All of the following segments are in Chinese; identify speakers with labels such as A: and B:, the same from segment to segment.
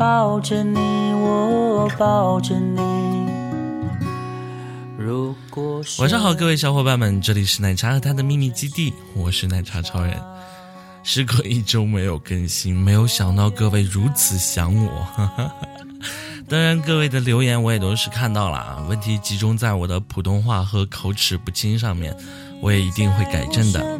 A: 抱着你，我抱着你。如果
B: 晚上好，各位小伙伴们，这里是奶茶和他的秘密基地，我是奶茶超人。时隔一周没有更新，没有想到各位如此想我。当然，各位的留言我也都是看到了，问题集中在我的普通话和口齿不清上面，我也一定会改正的。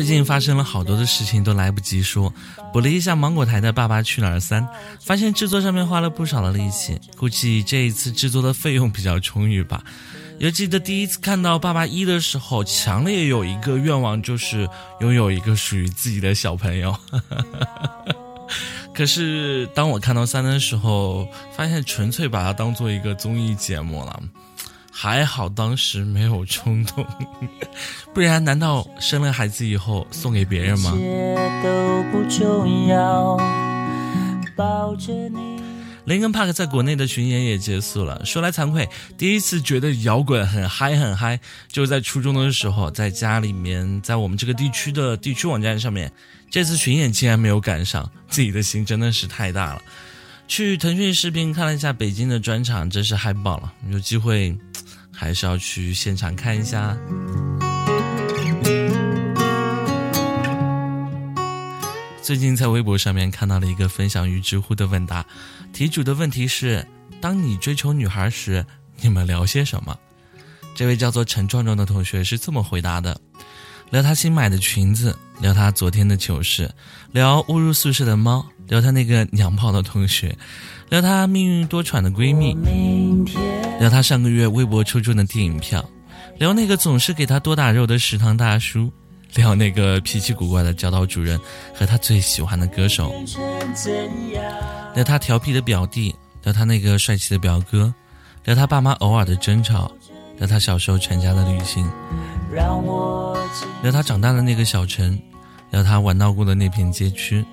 B: 最近发生了好多的事情，都来不及说。补了一下芒果台的《爸爸去哪儿三》，发现制作上面花了不少的力气，估计这一次制作的费用比较充裕吧。犹记得第一次看到《爸爸一》的时候，强烈有一个愿望，就是拥有一个属于自己的小朋友。可是当我看到三的时候，发现纯粹把它当做一个综艺节目了。还好当时没有冲动，不然难道生了孩子以后送给别人吗？林根 Park 在国内的巡演也结束了。说来惭愧，第一次觉得摇滚很嗨很嗨，就是在初中的时候，在家里面，在我们这个地区的地区网站上面，这次巡演竟然没有赶上，自己的心真的是太大了。去腾讯视频看了一下北京的专场，真是嗨爆了，有机会。还是要去现场看一下。最近在微博上面看到了一个分享于知乎的问答，题主的问题是：当你追求女孩时，你们聊些什么？这位叫做陈壮壮的同学是这么回答的：聊他新买的裙子，聊他昨天的糗事，聊误入宿舍的猫，聊他那个娘炮的同学。聊她命运多舛的闺蜜，聊她上个月微博抽中的电影票，聊那个总是给她多打肉的食堂大叔，聊那个脾气古怪的教导主任和他最喜欢的歌手，聊他调皮的表弟，聊他那个帅气的表哥，聊他爸妈偶尔的争吵，聊他小时候全家的旅行，聊他长大的那个小城，聊他玩闹过的那片街区，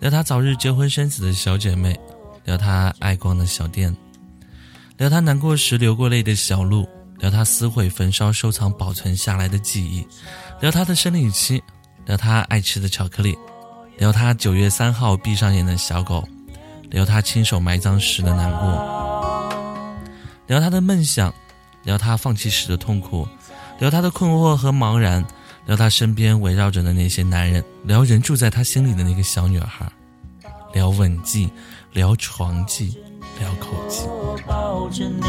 B: 聊她早日结婚生子的小姐妹。聊她爱逛的小店，聊她难过时流过泪的小路，聊她撕毁焚烧收藏保存下来的记忆，聊她的生理期，聊她爱吃的巧克力，聊她九月三号闭上眼的小狗，聊她亲手埋葬时的难过，聊他的梦想，聊他放弃时的痛苦，聊他的困惑和茫然，聊他身边围绕着的那些男人，聊人住在他心里的那个小女孩，聊吻技。聊床技，聊口技。抱着你，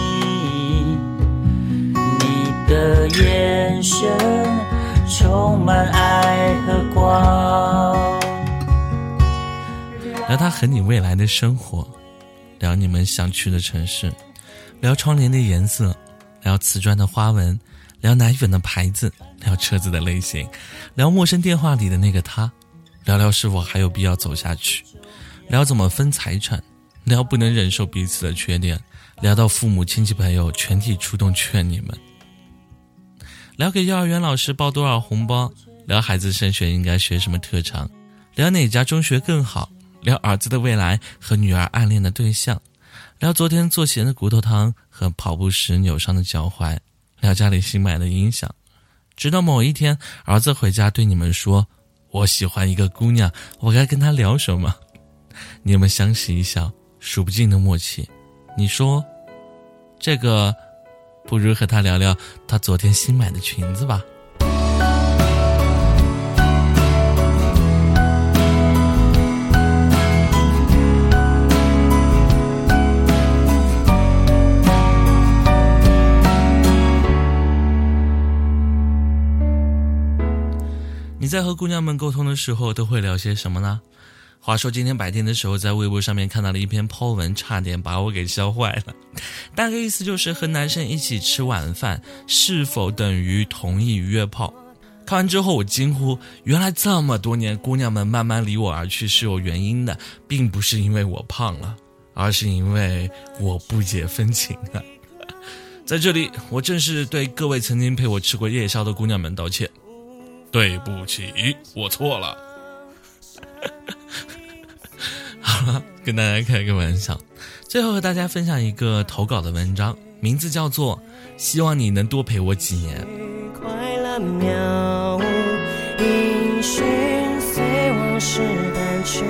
B: 你的眼神充满爱和光。聊他和你未来的生活，聊你们想去的城市，聊窗帘的颜色，聊瓷砖的花纹，聊奶粉的牌子，聊车子的类型，聊陌生电话里的那个他，聊聊是否还有必要走下去。聊怎么分财产，聊不能忍受彼此的缺点，聊到父母亲戚朋友全体出动劝你们，聊给幼儿园老师包多少红包，聊孩子升学应该学什么特长，聊哪家中学更好，聊儿子的未来和女儿暗恋的对象，聊昨天做咸的骨头汤和跑步时扭伤的脚踝，聊家里新买的音响，直到某一天儿子回家对你们说：“我喜欢一个姑娘，我该跟她聊什么？”你们相视一笑，数不尽的默契。你说，这个不如和她聊聊她昨天新买的裙子吧。你在和姑娘们沟通的时候，都会聊些什么呢？话说今天白天的时候，在微博上面看到了一篇 po 文，差点把我给笑坏了。大概意思就是和男生一起吃晚饭是否等于同意约炮？看完之后我惊呼：原来这么多年姑娘们慢慢离我而去是有原因的，并不是因为我胖了，而是因为我不解风情啊。在这里，我正式对各位曾经陪我吃过夜宵的姑娘们道歉，对不起，我错了。好了，跟大家开个玩笑。最后和大家分享一个投稿的文章，名字叫做《希望你能多陪我几年》。快乐渺无寻，随往事淡去，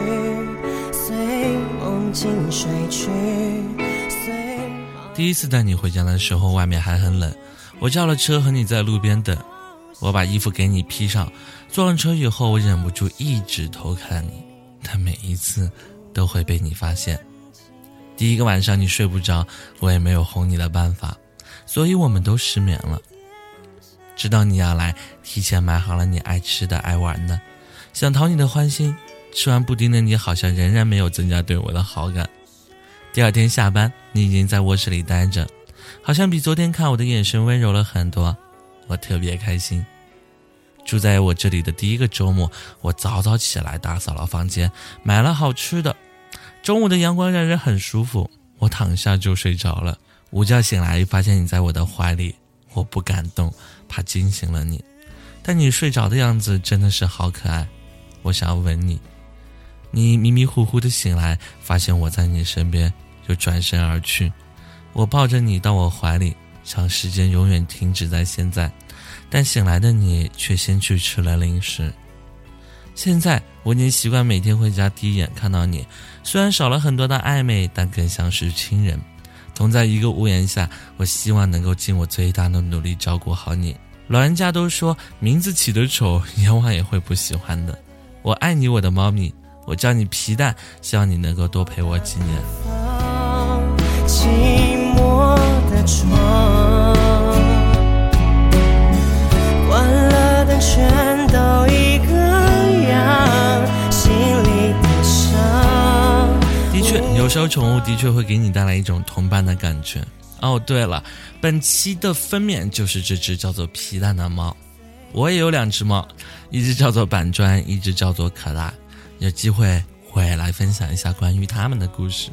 B: 随梦境睡去。第一次带你回家的时候，外面还很冷，我叫了车和你在路边等，我把衣服给你披上，坐上车以后，我忍不住一直偷看你，但每一次都会被你发现。第一个晚上你睡不着，我也没有哄你的办法，所以我们都失眠了。知道你要来，提前买好了你爱吃的、爱玩的，想讨你的欢心。吃完布丁的你好像仍然没有增加对我的好感。第二天下班，你已经在卧室里待着，好像比昨天看我的眼神温柔了很多，我特别开心。住在我这里的第一个周末，我早早起来打扫了房间，买了好吃的。中午的阳光让人很舒服，我躺下就睡着了。午觉醒来，发现你在我的怀里，我不敢动，怕惊醒了你。但你睡着的样子真的是好可爱，我想要吻你。你迷迷糊糊的醒来，发现我在你身边，就转身而去。我抱着你到我怀里，想时间永远停止在现在，但醒来的你却先去吃了零食。现在我已经习惯每天回家第一眼看到你，虽然少了很多的暧昧，但更像是亲人，同在一个屋檐下。我希望能够尽我最大的努力照顾好你。老人家都说名字起得丑，阎王也会不喜欢的。我爱你，我的猫咪，我叫你皮蛋，希望你能够多陪我几年。寂寞窗，关了灯，全都一个。的确，有时候宠物的确会给你带来一种同伴的感觉。哦，对了，本期的封面就是这只叫做皮蛋的猫。我也有两只猫，一只叫做板砖，一只叫做可拉。有机会我也来分享一下关于它们的故事。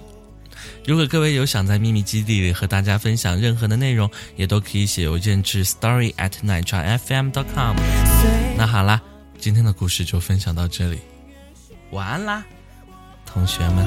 B: 如果各位有想在秘密基地里和大家分享任何的内容，也都可以写邮件至 story at nightrafm.com。那好啦。今天的故事就分享到这里，晚安啦，同学们。